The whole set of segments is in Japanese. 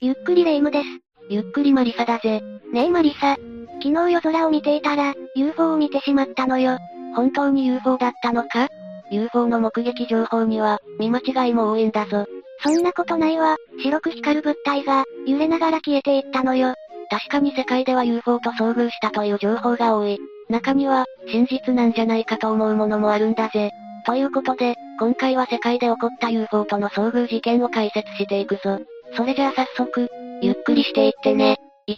ゆっくりレ夢ムです。ゆっくりマリサだぜ。ねえマリサ。昨日夜空を見ていたら、UFO を見てしまったのよ。本当に UFO だったのか ?UFO の目撃情報には、見間違いも多いんだぞ。そんなことないわ。白く光る物体が、揺れながら消えていったのよ。確かに世界では UFO と遭遇したという情報が多い。中には、真実なんじゃないかと思うものもあるんだぜ。ということで、今回は世界で起こった UFO との遭遇事件を解説していくぞ。それじゃあ早速、ゆっくりしていってね。1、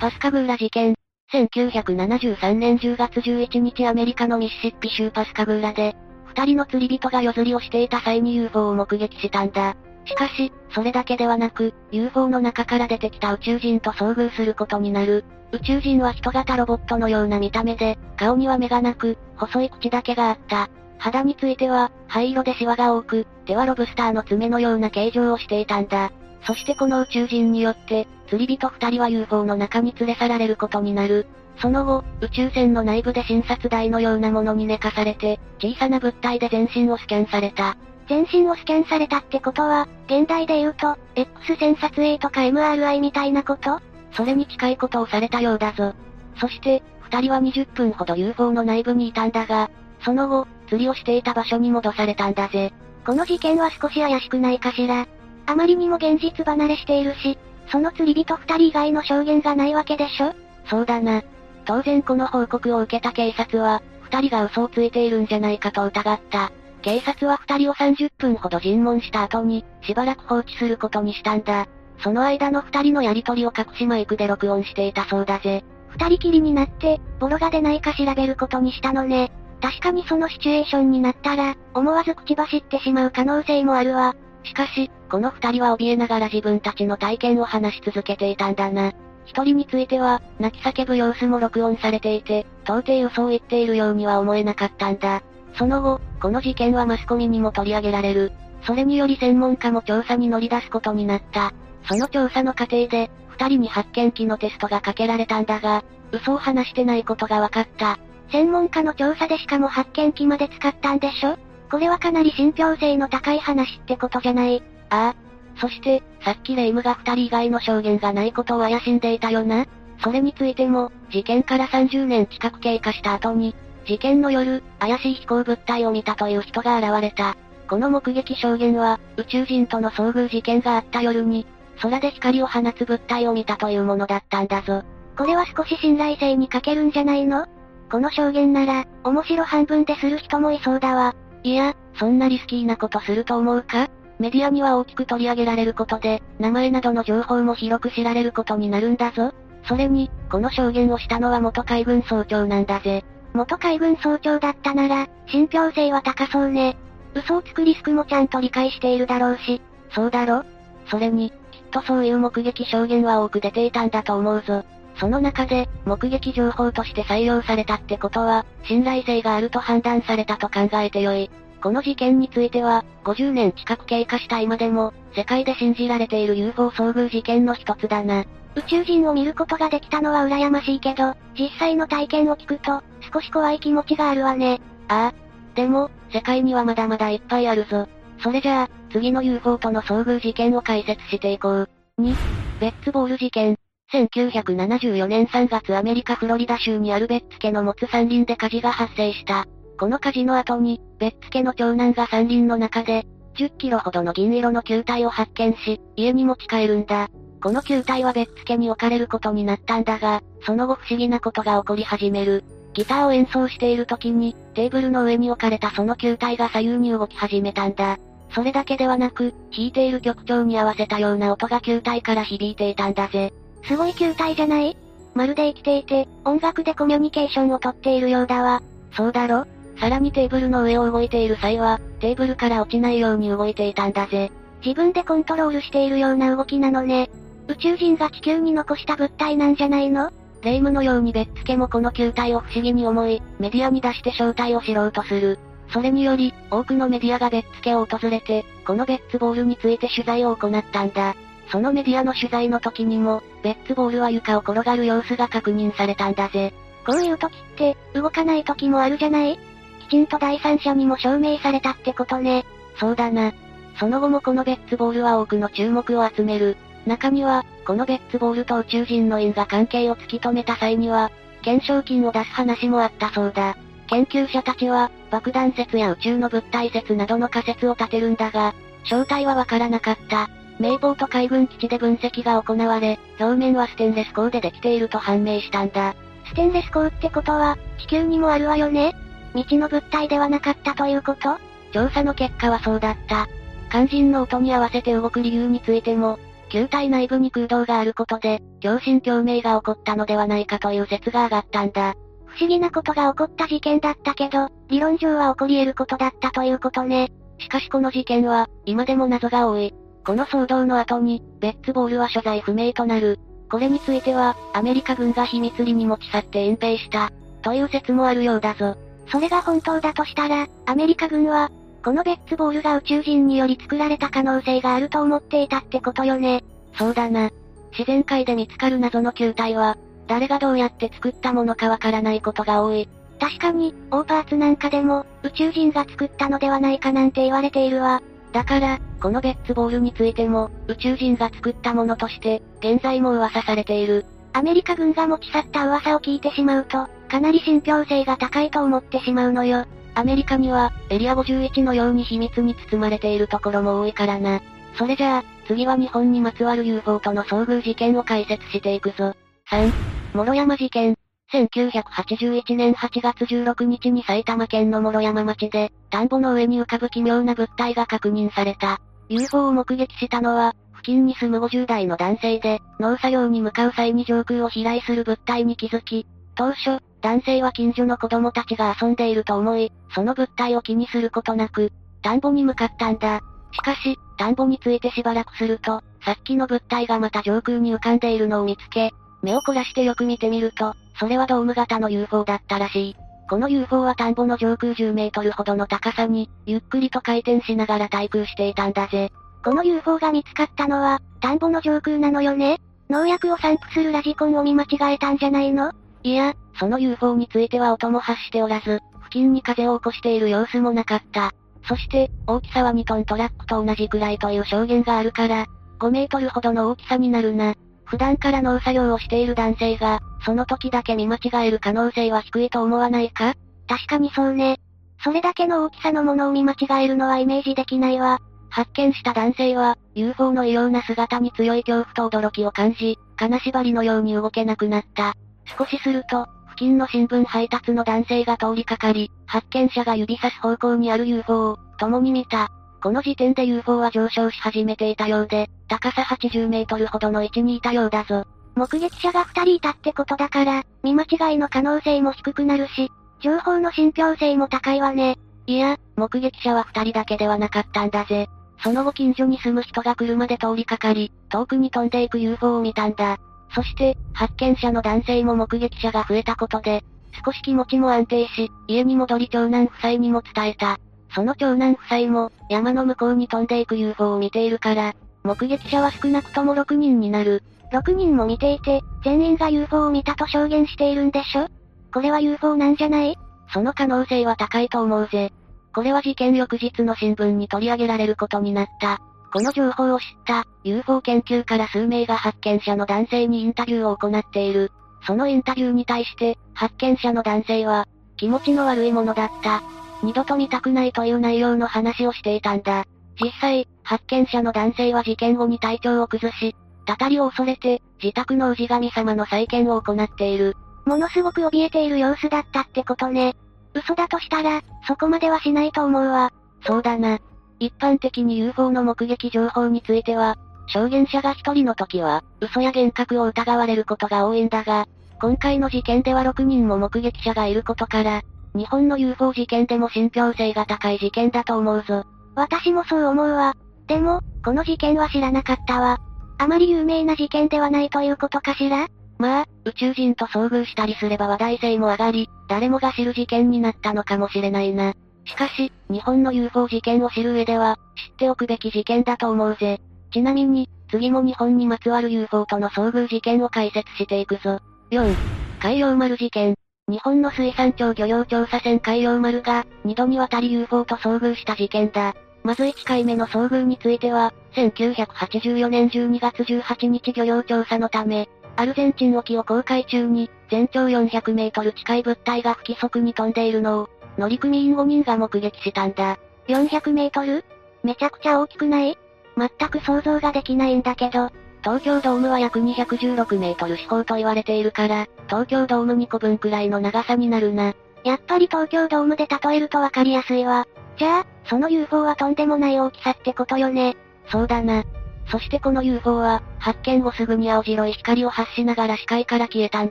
パスカグーラ事件。1973年10月11日アメリカのミシシッピ州パスカグーラで、二人の釣り人が夜釣りをしていた際に UFO を目撃したんだ。しかし、それだけではなく、UFO の中から出てきた宇宙人と遭遇することになる。宇宙人は人型ロボットのような見た目で、顔には目がなく、細い口だけがあった。肌については、灰色でシワが多く、手はロブスターの爪のような形状をしていたんだ。そしてこの宇宙人によって、釣り人二人は UFO の中に連れ去られることになる。その後、宇宙船の内部で診察台のようなものに寝かされて、小さな物体で全身をスキャンされた。全身をスキャンされたってことは、現代で言うと、X 線撮影とか MRI みたいなこと？それに近いことをされたようだぞ。そして、二人は20分ほど UFO の内部にいたんだが、その後、釣りをしていた場所に戻されたんだぜ。この事件は少し怪しくないかしら。あまりにも現実離れしているし、その釣り人二人以外の証言がないわけでしょ？そうだな。当然この報告を受けた警察は、二人が嘘をついているんじゃないかと疑った。警察は二人を30分ほど尋問した後に、しばらく放置することにしたんだ。その間の二人のやりとりを隠しマイクで録音していたそうだぜ。二人きりになって、ボロが出ないか調べることにしたのね。確かにそのシチュエーションになったら、思わず口走ってしまう可能性もあるわ。しかし、この二人は怯えながら自分たちの体験を話し続けていたんだな。一人については、泣き叫ぶ様子も録音されていて、到底嘘を言っているようには思えなかったんだ。その後、この事件はマスコミにも取り上げられる。それにより専門家も調査に乗り出すことになった。その調査の過程で、二人に発見器のテストがかけられたんだが、嘘を話してないことが分かった。専門家の調査でしかも発見器まで使ったんでしょ？これはかなり信憑性の高い話ってことじゃない？ああ。そして、さっきレイムが二人以外の証言がないことを怪しんでいたよな？それについても、事件から30年近く経過した後に、事件の夜、怪しい飛行物体を見たという人が現れた。この目撃証言は、宇宙人との遭遇事件があった夜に、空で光を放つ物体を見たというものだったんだぞ。これは少し信頼性に欠けるんじゃないの？この証言なら、面白半分でする人もいそうだわ。いや、そんなリスキーなことすると思うか？メディアには大きく取り上げられることで、名前などの情報も広く知られることになるんだぞ。それに、この証言をしたのは元海軍総長なんだぜ。元海軍総長だったなら、信憑性は高そうね。嘘をつくリスクもちゃんと理解しているだろうし。そうだろ？それに、きっとそういう目撃証言は多く出ていたんだと思うぞ。その中で、目撃情報として採用されたってことは、信頼性があると判断されたと考えてよい。この事件については、50年近く経過した今でも、世界で信じられている UFO 遭遇事件の一つだな。宇宙人を見ることができたのは羨ましいけど、実際の体験を聞くと、少し怖い気持ちがあるわね。ああ。でも、世界にはまだまだいっぱいあるぞ。それじゃあ、次の UFO との遭遇事件を解説していこう。2、ベッツボール事件。1974年3月アメリカフロリダ州にあるベッツ家の持つ山林で火事が発生した。この火事の後に、ベッツ家の長男が山林の中で、10キロほどの銀色の球体を発見し、家に持ち帰るんだ。この球体はベッツ家に置かれることになったんだが、その後不思議なことが起こり始める。ギターを演奏している時に、テーブルの上に置かれたその球体が左右に動き始めたんだ。それだけではなく、弾いている曲調に合わせたような音が球体から響いていたんだぜ。すごい球体じゃない？まるで生きていて、音楽でコミュニケーションをとっているようだわ。そうだろ？さらにテーブルの上を動いている際は、テーブルから落ちないように動いていたんだぜ。自分でコントロールしているような動きなのね。宇宙人が地球に残した物体なんじゃないの？レイムのようにベッツ家もこの球体を不思議に思い、メディアに出して正体を知ろうとする。それにより、多くのメディアがベッツ家を訪れて、このベッツボールについて取材を行ったんだ。そのメディアの取材の時にも、ベッツボールは床を転がる様子が確認されたんだぜ。こういう時って、動かない時もあるじゃない？きちんと第三者にも証明されたってことね。そうだな。その後もこのベッツボールは多くの注目を集める。中には、このベッツボールと宇宙人の因果関係を突き止めた際には、懸賞金を出す話もあったそうだ。研究者たちは、爆弾説や宇宙の物体説などの仮説を立てるんだが、正体はわからなかった。名ポート海軍基地で分析が行われ、表面はステンレス鋼でできていると判明したんだ。ステンレス鋼ってことは、地球にもあるわよね？未知の物体ではなかったということ？調査の結果はそうだった。肝心の音に合わせて動く理由についても、球体内部に空洞があることで、共振共鳴が起こったのではないかという説が上がったんだ。不思議なことが起こった事件だったけど、理論上は起こり得ることだったということね。しかしこの事件は、今でも謎が多い。この騒動の後に、ベッツボールは所在不明となる。これについては、アメリカ軍が秘密裏に持ち去って隠蔽した、という説もあるようだぞ。それが本当だとしたら、アメリカ軍は、このベッツボールが宇宙人により作られた可能性があると思っていたってことよね。そうだな。自然界で見つかる謎の球体は、誰がどうやって作ったものかわからないことが多い。確かに、オーパーツなんかでも、宇宙人が作ったのではないかなんて言われているわ。だから、このベッツボールについても、宇宙人が作ったものとして、現在も噂されている。アメリカ軍が持ち去った噂を聞いてしまうと、かなり信憑性が高いと思ってしまうのよ。アメリカには、エリア51のように秘密に包まれているところも多いからな。それじゃあ、次は日本にまつわる UFO との遭遇事件を解説していくぞ。3、諸山事件。1981年8月16日に埼玉県の諸山町で、田んぼの上に浮かぶ奇妙な物体が確認された。UFO を目撃したのは、付近に住む50代の男性で、農作業に向かう際に上空を飛来する物体に気づき、当初、男性は近所の子供たちが遊んでいると思い、その物体を気にすることなく、田んぼに向かったんだ。しかし、田んぼについてしばらくすると、さっきの物体がまた上空に浮かんでいるのを見つけ、目を凝らしてよく見てみると、それはドーム型の UFO だったらしい。この UFO は田んぼの上空10メートルほどの高さに、ゆっくりと回転しながら対空していたんだぜ。この UFO が見つかったのは、田んぼの上空なのよね？農薬を散布するラジコンを見間違えたんじゃないの？いや、その UFO については音も発しておらず、付近に風を起こしている様子もなかった。そして、大きさは2トントラックと同じくらいという証言があるから、5メートルほどの大きさになるな。普段から農作業をしている男性が、その時だけ見間違える可能性は低いと思わないか？確かにそうね。それだけの大きさのものを見間違えるのはイメージできないわ。発見した男性は、UFO の異様な姿に強い恐怖と驚きを感じ、金縛りのように動けなくなった。少しすると、付近の新聞配達の男性が通りかかり、発見者が指さす方向にある UFO を、共に見た。この時点で UFO は上昇し始めていたようで、高さ80メートルほどの位置にいたようだぞ。目撃者が2人いたってことだから、見間違いの可能性も低くなるし、情報の信憑性も高いわね。いや、目撃者は2人だけではなかったんだぜ。その後近所に住む人が車で通りかかり、遠くに飛んでいく UFO を見たんだ。そして、発見者の男性も目撃者が増えたことで、少し気持ちも安定し、家に戻り長男夫妻にも伝えた。その長男夫妻も、山の向こうに飛んでいく UFO を見ているから、目撃者は少なくとも6人になる。6人も見ていて、全員が UFO を見たと証言しているんでしょ？これは UFO なんじゃない？その可能性は高いと思うぜ。これは事件翌日の新聞に取り上げられることになった。この情報を知った UFO 研究から数名が発見者の男性にインタビューを行っている。そのインタビューに対して、発見者の男性は、気持ちの悪いものだった。二度と見たくないという内容の話をしていたんだ。実際、発見者の男性は事件後に体調を崩し、たたりを恐れて、自宅の氏神様の再建を行っている。ものすごく怯えている様子だったってことね。嘘だとしたら、そこまではしないと思うわ。そうだな。一般的に UFO の目撃情報については、証言者が一人の時は、嘘や幻覚を疑われることが多いんだが、今回の事件では6人も目撃者がいることから、日本の UFO 事件でも信憑性が高い事件だと思うぞ。私もそう思うわ。でも、この事件は知らなかったわ。あまり有名な事件ではないということかしら？まあ、宇宙人と遭遇したりすれば話題性も上がり、誰もが知る事件になったのかもしれないな。しかし、日本の UFO 事件を知る上では、知っておくべき事件だと思うぜ。ちなみに、次も日本にまつわる UFO との遭遇事件を解説していくぞ。4、海洋丸事件。日本の水産庁漁業調査船海洋丸が、2度にわたり UFO と遭遇した事件だ。まず1回目の遭遇については、1984年12月18日漁業調査のため、アルゼンチン沖を航海中に、全長400メートル近い物体が不規則に飛んでいるのを、乗組員5人が目撃したんだ。400メートル？めちゃくちゃ大きくない？全く想像ができないんだけど、東京ドームは約216メートル四方と言われているから、東京ドーム2個分くらいの長さになるな。やっぱり東京ドームで例えるとわかりやすいわ。じゃあ、その UFO はとんでもない大きさってことよね。そうだな。そしてこの UFO は、発見後すぐに青白い光を発しながら視界から消えたん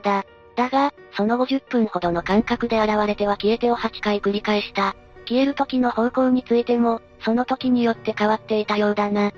だ。だが、その50分ほどの間隔で現れては消えてを8回繰り返した。消える時の方向についても、その時によって変わっていたようだな。ん？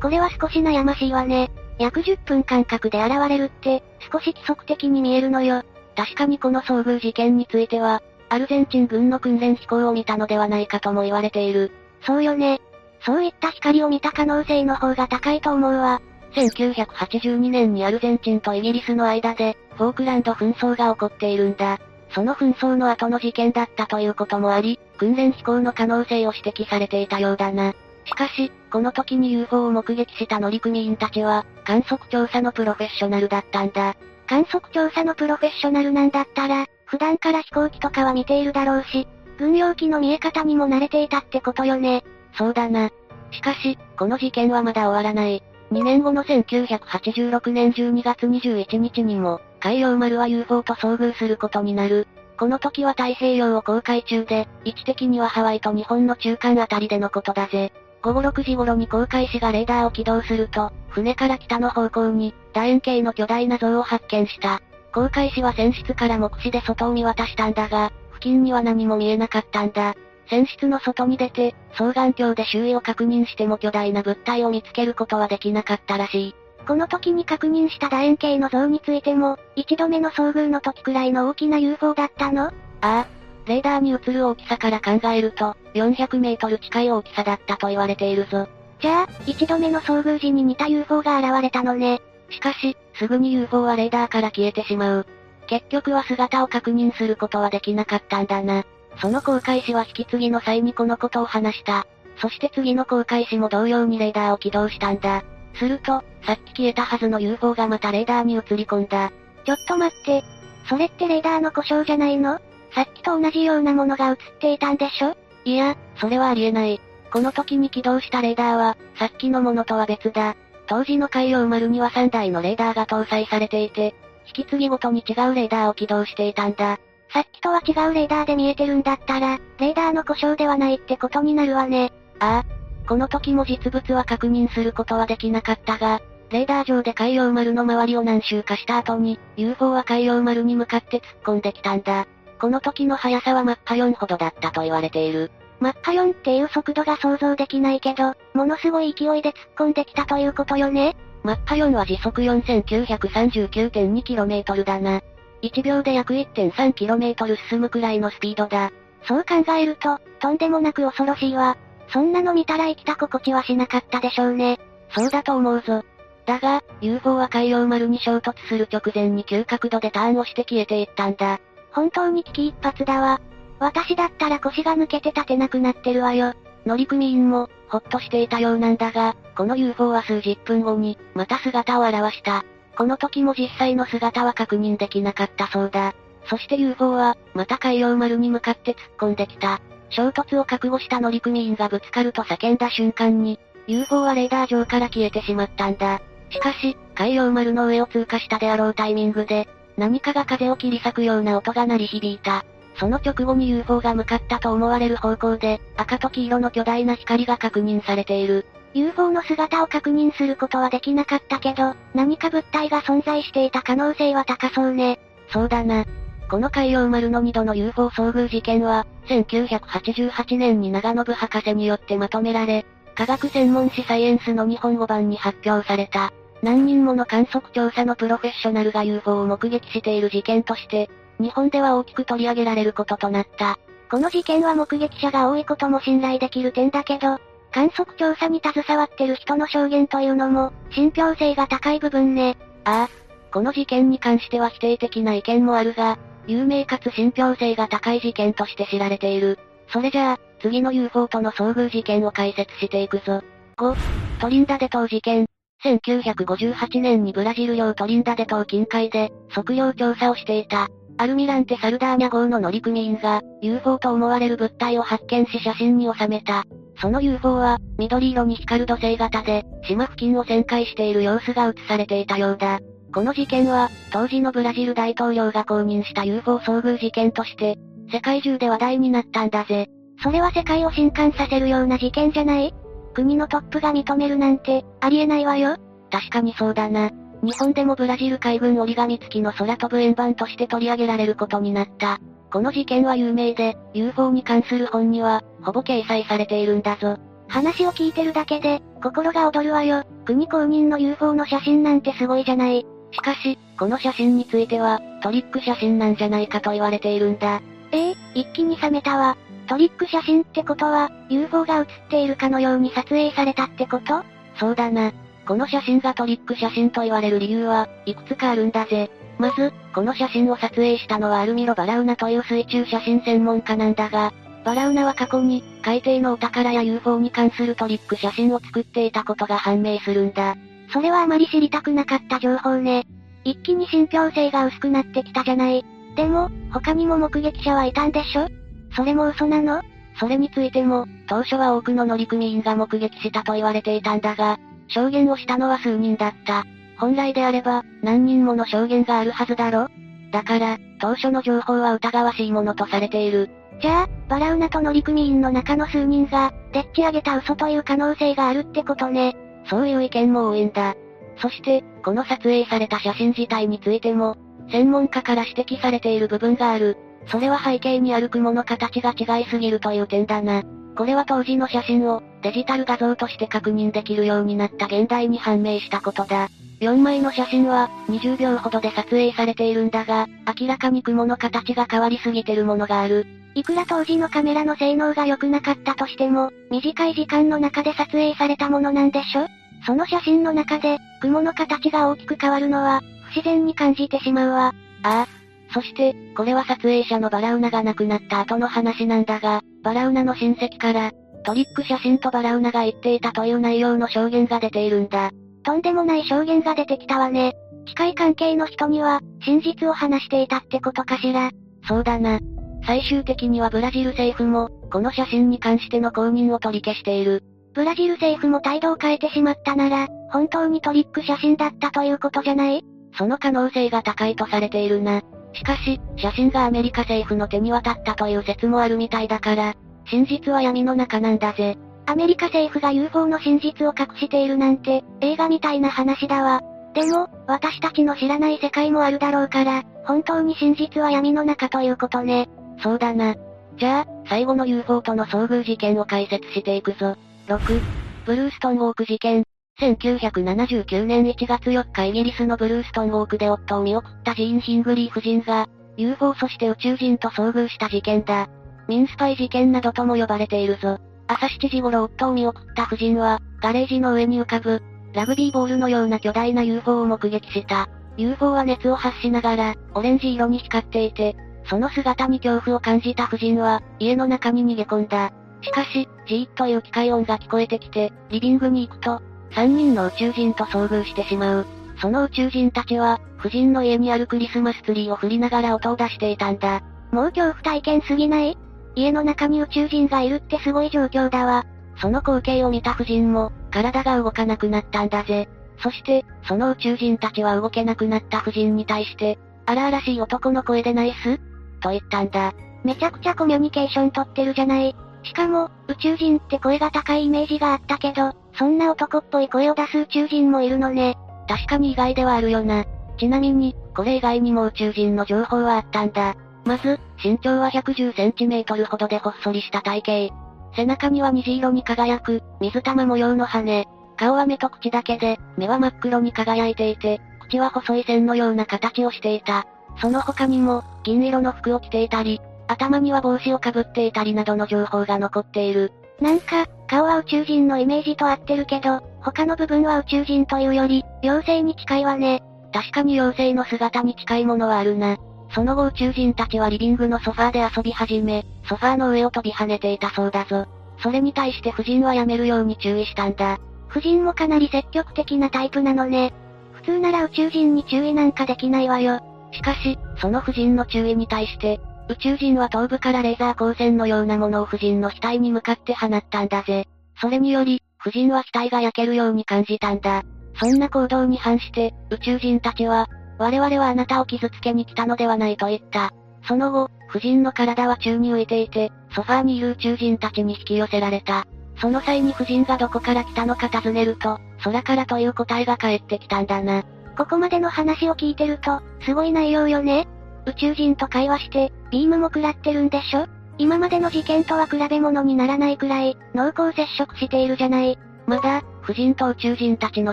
これは少し悩ましいわね。約10分間隔で現れるって、少し規則的に見えるのよ。確かにこの遭遇事件については、アルゼンチン軍の訓練飛行を見たのではないかとも言われている。そうよね。そういった光を見た可能性の方が高いと思うわ。1982年にアルゼンチンとイギリスの間で、フォークランド紛争が起こっているんだ。その紛争の後の事件だったということもあり、訓練飛行の可能性を指摘されていたようだな。しかし、この時に UFO を目撃した乗組員たちは、観測調査のプロフェッショナルだったんだ。観測調査のプロフェッショナルなんだったら、普段から飛行機とかは見ているだろうし、軍用機の見え方にも慣れていたってことよね。そうだな。しかし、この事件はまだ終わらない。2年後の1986年12月21日にも、海洋丸は UFO と遭遇することになる。この時は太平洋を航海中で、位置的にはハワイと日本の中間あたりでのことだぜ。午後6時頃に航海士がレーダーを起動すると、船から北の方向に、楕円形の巨大な像を発見した。航海士は船室から目視で外を見渡したんだが、付近には何も見えなかったんだ。船室の外に出て、双眼鏡で周囲を確認しても巨大な物体を見つけることはできなかったらしい。この時に確認した楕円形の像についても、一度目の遭遇の時くらいの大きな UFO だったの？ああ。レーダーに映る大きさから考えると、400メートル近い大きさだったと言われているぞ。じゃあ、一度目の遭遇時に似た UFO が現れたのね。しかし、すぐに UFO はレーダーから消えてしまう。結局は姿を確認することはできなかったんだな。その航海士は引き継ぎの際にこのことを話した。そして次の航海士も同様にレーダーを起動したんだ。すると、さっき消えたはずの UFO がまたレーダーに映り込んだ。ちょっと待って。それってレーダーの故障じゃないの？さっきと同じようなものが映っていたんでしょ？いや、それはありえない。この時に起動したレーダーは、さっきのものとは別だ。当時の海洋丸には3台のレーダーが搭載されていて、引き継ぎごとに違うレーダーを起動していたんだ。さっきとは違うレーダーで見えてるんだったら、レーダーの故障ではないってことになるわね。ああ。この時も実物は確認することはできなかったが、レーダー上で海洋丸の周りを何周かした後に、UFO は海洋丸に向かって突っ込んできたんだ。この時の速さはマッハ4ほどだったと言われている。マッハ4っていう速度が想像できないけど、ものすごい勢いで突っ込んできたということよね。マッハ4は時速 4939.2km だな。1秒で約 1.3km 進むくらいのスピードだ。そう考えると、とんでもなく恐ろしいわ。そんなの見たら生きた心地はしなかったでしょうね。そうだと思うぞ。だが、UFO は海洋丸に衝突する直前に急角度でターンをして消えていったんだ。本当に危機一髪だわ。私だったら腰が抜けて立てなくなってるわよ。乗組員も、ほっとしていたようなんだが、この UFO は数十分後に、また姿を現した。この時も実際の姿は確認できなかったそうだ。そして UFO は、また海洋丸に向かって突っ込んできた。衝突を覚悟した乗組員がぶつかると叫んだ瞬間に、UFO はレーダー上から消えてしまったんだ。しかし、海洋丸の上を通過したであろうタイミングで、何かが風を切り裂くような音が鳴り響いた。その直後に UFO が向かったと思われる方向で、赤と黄色の巨大な光が確認されている。UFO の姿を確認することはできなかったけど、何か物体が存在していた可能性は高そうね。そうだな。この海洋丸の2度の UFO 遭遇事件は、1988年に長信博士によってまとめられ、科学専門誌サイエンスの日本語版に発表された。何人もの観測調査のプロフェッショナルが UFO を目撃している事件として、日本では大きく取り上げられることとなった。この事件は目撃者が多いことも信頼できる点だけど、観測調査に携わってる人の証言というのも、信憑性が高い部分ね。ああ。この事件に関しては否定的な意見もあるが、有名かつ信憑性が高い事件として知られている。それじゃあ、次の UFO との遭遇事件を解説していくぞ。5、トリンダデ島事件。1958年にブラジル領トリンダデ島近海で、測量調査をしていた。アルミランテ・サルダーニャ号の乗組員が、UFO と思われる物体を発見し写真に収めた。その UFO は、緑色に光る土星型で、島付近を旋回している様子が映されていたようだ。この事件は、当時のブラジル大統領が公認した UFO 遭遇事件として、世界中で話題になったんだぜ。それは世界を震撼させるような事件じゃない？国のトップが認めるなんて、ありえないわよ。確かにそうだな。日本でもブラジル海軍折り紙付きの空飛ぶ円盤として取り上げられることになった。この事件は有名で、UFO に関する本には、ほぼ掲載されているんだぞ。話を聞いてるだけで、心が躍るわよ。国公認の UFO の写真なんてすごいじゃない。しかし、この写真については、トリック写真なんじゃないかと言われているんだ。ええー、一気に冷めたわ。トリック写真ってことは、UFO が写っているかのように撮影されたってこと？そうだな。この写真がトリック写真と言われる理由は、いくつかあるんだぜ。まず、この写真を撮影したのはアルミロ・バラウナという水中写真専門家なんだが、バラウナは過去に、海底のお宝や UFO に関するトリック写真を作っていたことが判明するんだ。それはあまり知りたくなかった情報ね。一気に信憑性が薄くなってきたじゃない。でも、他にも目撃者はいたんでしょ？それも嘘なの？それについても、当初は多くの乗組員が目撃したと言われていたんだが、証言をしたのは数人だった。本来であれば、何人もの証言があるはずだろ？だから、当初の情報は疑わしいものとされている。じゃあ、バラウナと乗組員の中の数人が、でっち上げた嘘という可能性があるってことね。そういう意見も多いんだ。そして、この撮影された写真自体についても、専門家から指摘されている部分がある。それは背景にある雲の形が違いすぎるという点だな。これは当時の写真を、デジタル画像として確認できるようになった現代に判明したことだ。4枚の写真は、20秒ほどで撮影されているんだが、明らかに雲の形が変わりすぎてるものがある。いくら当時のカメラの性能が良くなかったとしても、短い時間の中で撮影されたものなんでしょ？その写真の中で、雲の形が大きく変わるのは、不自然に感じてしまうわ。ああ。そして、これは撮影者のバラウナが亡くなった後の話なんだが、バラウナの親戚から、トリック写真とバラウナが言っていたという内容の証言が出ているんだ。とんでもない証言が出てきたわね。近い関係の人には、真実を話していたってことかしら。そうだな。最終的にはブラジル政府も、この写真に関しての公認を取り消している。ブラジル政府も態度を変えてしまったなら、本当にトリック写真だったということじゃない？その可能性が高いとされているな。しかし、写真がアメリカ政府の手に渡ったという説もあるみたいだから、真実は闇の中なんだぜ。アメリカ政府が UFO の真実を隠しているなんて、映画みたいな話だわ。でも、私たちの知らない世界もあるだろうから、本当に真実は闇の中ということね。そうだな。じゃあ、最後の UFO との遭遇事件を解説していくぞ。6、ブルーストンウォーク事件。1979年1月4日イギリスのブルーストンウォークで夫を見送ったジーン・ヒングリー夫人が、UFO そして宇宙人と遭遇した事件だ。ミンスパイ事件などとも呼ばれているぞ。朝7時頃夫を見送った夫人は、ガレージの上に浮かぶ、ラグビーボールのような巨大な UFO を目撃した。UFO は熱を発しながら、オレンジ色に光っていて、その姿に恐怖を感じた夫人は、家の中に逃げ込んだ。しかし、ジーッという機械音が聞こえてきて、リビングに行くと、3人の宇宙人と遭遇してしまう。その宇宙人たちは、夫人の家にあるクリスマスツリーを振りながら音を出していたんだ。もう恐怖体験すぎない？家の中に宇宙人がいるってすごい状況だわ。その光景を見た夫人も、体が動かなくなったんだぜ。そして、その宇宙人たちは動けなくなった夫人に対して、荒々しい男の声でナイス？と言ったんだ。めちゃくちゃコミュニケーション取ってるじゃない。しかも、宇宙人って声が高いイメージがあったけど、そんな男っぽい声を出す宇宙人もいるのね。確かに意外ではあるよな。ちなみに、これ以外にも宇宙人の情報はあったんだ。まず、身長は110センチメートルほどでほっそりした体型。背中には虹色に輝く、水玉模様の羽。顔は目と口だけで、目は真っ黒に輝いていて、口は細い線のような形をしていた。その他にも、銀色の服を着ていたり、頭には帽子をかぶっていたりなどの情報が残っている。なんか、顔は宇宙人のイメージと合ってるけど、他の部分は宇宙人というより、妖精に近いわね。確かに妖精の姿に近いものはあるな。その後宇宙人たちはリビングのソファーで遊び始め、ソファーの上を飛び跳ねていたそうだぞ。それに対して夫人はやめるように注意したんだ。夫人もかなり積極的なタイプなのね。普通なら宇宙人に注意なんかできないわよ。しかし、その夫人の注意に対して、宇宙人は頭部からレーザー光線のようなものを夫人の額に向かって放ったんだぜ。それにより、夫人は額が焼けるように感じたんだ。そんな行動に反して、宇宙人たちは、我々はあなたを傷つけに来たのではないと言った。その後、夫人の体は宙に浮いていて、ソファーにいる宇宙人たちに引き寄せられた。その際に夫人がどこから来たのか尋ねると、空からという答えが返ってきたんだな。ここまでの話を聞いてると、すごい内容よね。宇宙人と会話して、ビームも食らってるんでしょ？今までの事件とは比べ物にならないくらい、濃厚接触しているじゃない。まだ、夫人と宇宙人たちの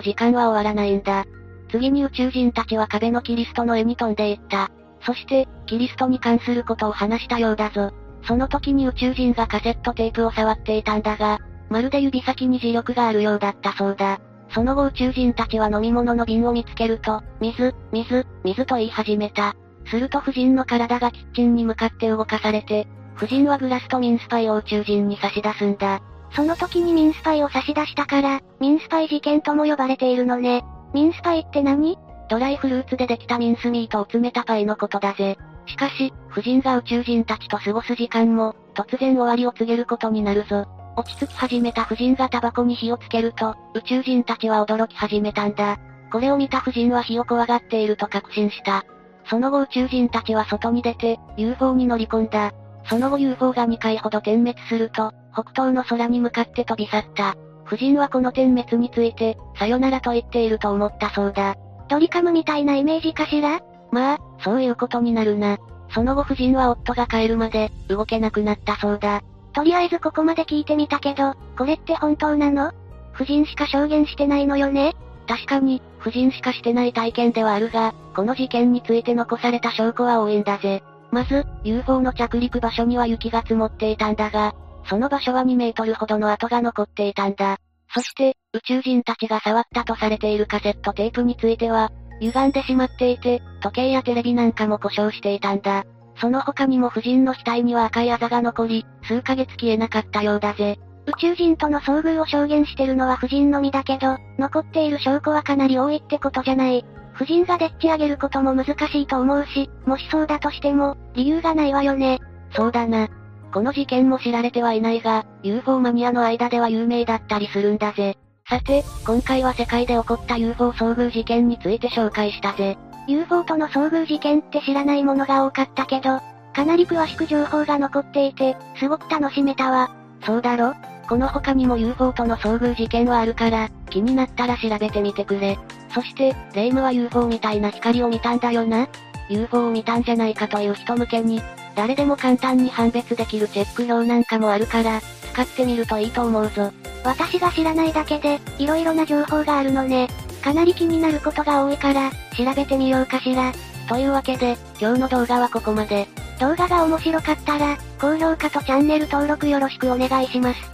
時間は終わらないんだ。次に宇宙人たちは壁のキリストの絵に飛んでいった。そして、キリストに関することを話したようだぞ。その時に宇宙人がカセットテープを触っていたんだが、まるで指先に磁力があるようだったそうだ。その後宇宙人たちは飲み物の瓶を見つけると、水、水、水と言い始めた。すると夫人の体がキッチンに向かって動かされて、夫人はグラスとミンスパイを宇宙人に差し出すんだ。その時にミンスパイを差し出したから、ミンスパイ事件とも呼ばれているのね。ミンスパイって何？ドライフルーツでできたミンスミートを詰めたパイのことだぜ。しかし、夫人が宇宙人たちと過ごす時間も、突然終わりを告げることになるぞ。落ち着き始めた夫人がタバコに火をつけると、宇宙人たちは驚き始めたんだ。これを見た夫人は火を怖がっていると確信した。その後宇宙人たちは外に出て、UFO に乗り込んだ。その後 UFO が2回ほど点滅すると、北東の空に向かって飛び去った。夫人はこの点滅について、さよならと言っていると思ったそうだ。ドリカムみたいなイメージかしら？まあ、そういうことになるな。その後夫人は夫が帰るまで、動けなくなったそうだ。とりあえずここまで聞いてみたけど、これって本当なの？夫人しか証言してないのよね確かに、夫人しかしてない体験ではあるが、この事件について残された証拠は多いんだぜ。まず、UFO の着陸場所には雪が積もっていたんだが、その場所は2メートルほどの跡が残っていたんだ。そして、宇宙人たちが触ったとされているカセットテープについては、歪んでしまっていて、時計やテレビなんかも故障していたんだ。その他にも夫人の額には赤いあざが残り、数ヶ月消えなかったようだぜ。宇宙人との遭遇を証言してるのは夫人のみだけど、残っている証拠はかなり多いってことじゃない。夫人がでっち上げることも難しいと思うし、もしそうだとしても、理由がないわよね。そうだな。この事件も知られてはいないが、UFO マニアの間では有名だったりするんだぜ。さて、今回は世界で起こった UFO 遭遇事件について紹介したぜ。UFO との遭遇事件って知らないものが多かったけど、かなり詳しく情報が残っていて、すごく楽しめたわ。そうだろ？この他にも UFO との遭遇事件はあるから、気になったら調べてみてくれ。そして、レイムは UFO みたいな光を見たんだよな ?UFO を見たんじゃないかという人向けに、誰でも簡単に判別できるチェック表なんかもあるから、使ってみるといいと思うぞ。私が知らないだけで、色々な情報があるのね。かなり気になることが多いから、調べてみようかしら。というわけで、今日の動画はここまで。動画が面白かったら、高評価とチャンネル登録よろしくお願いします。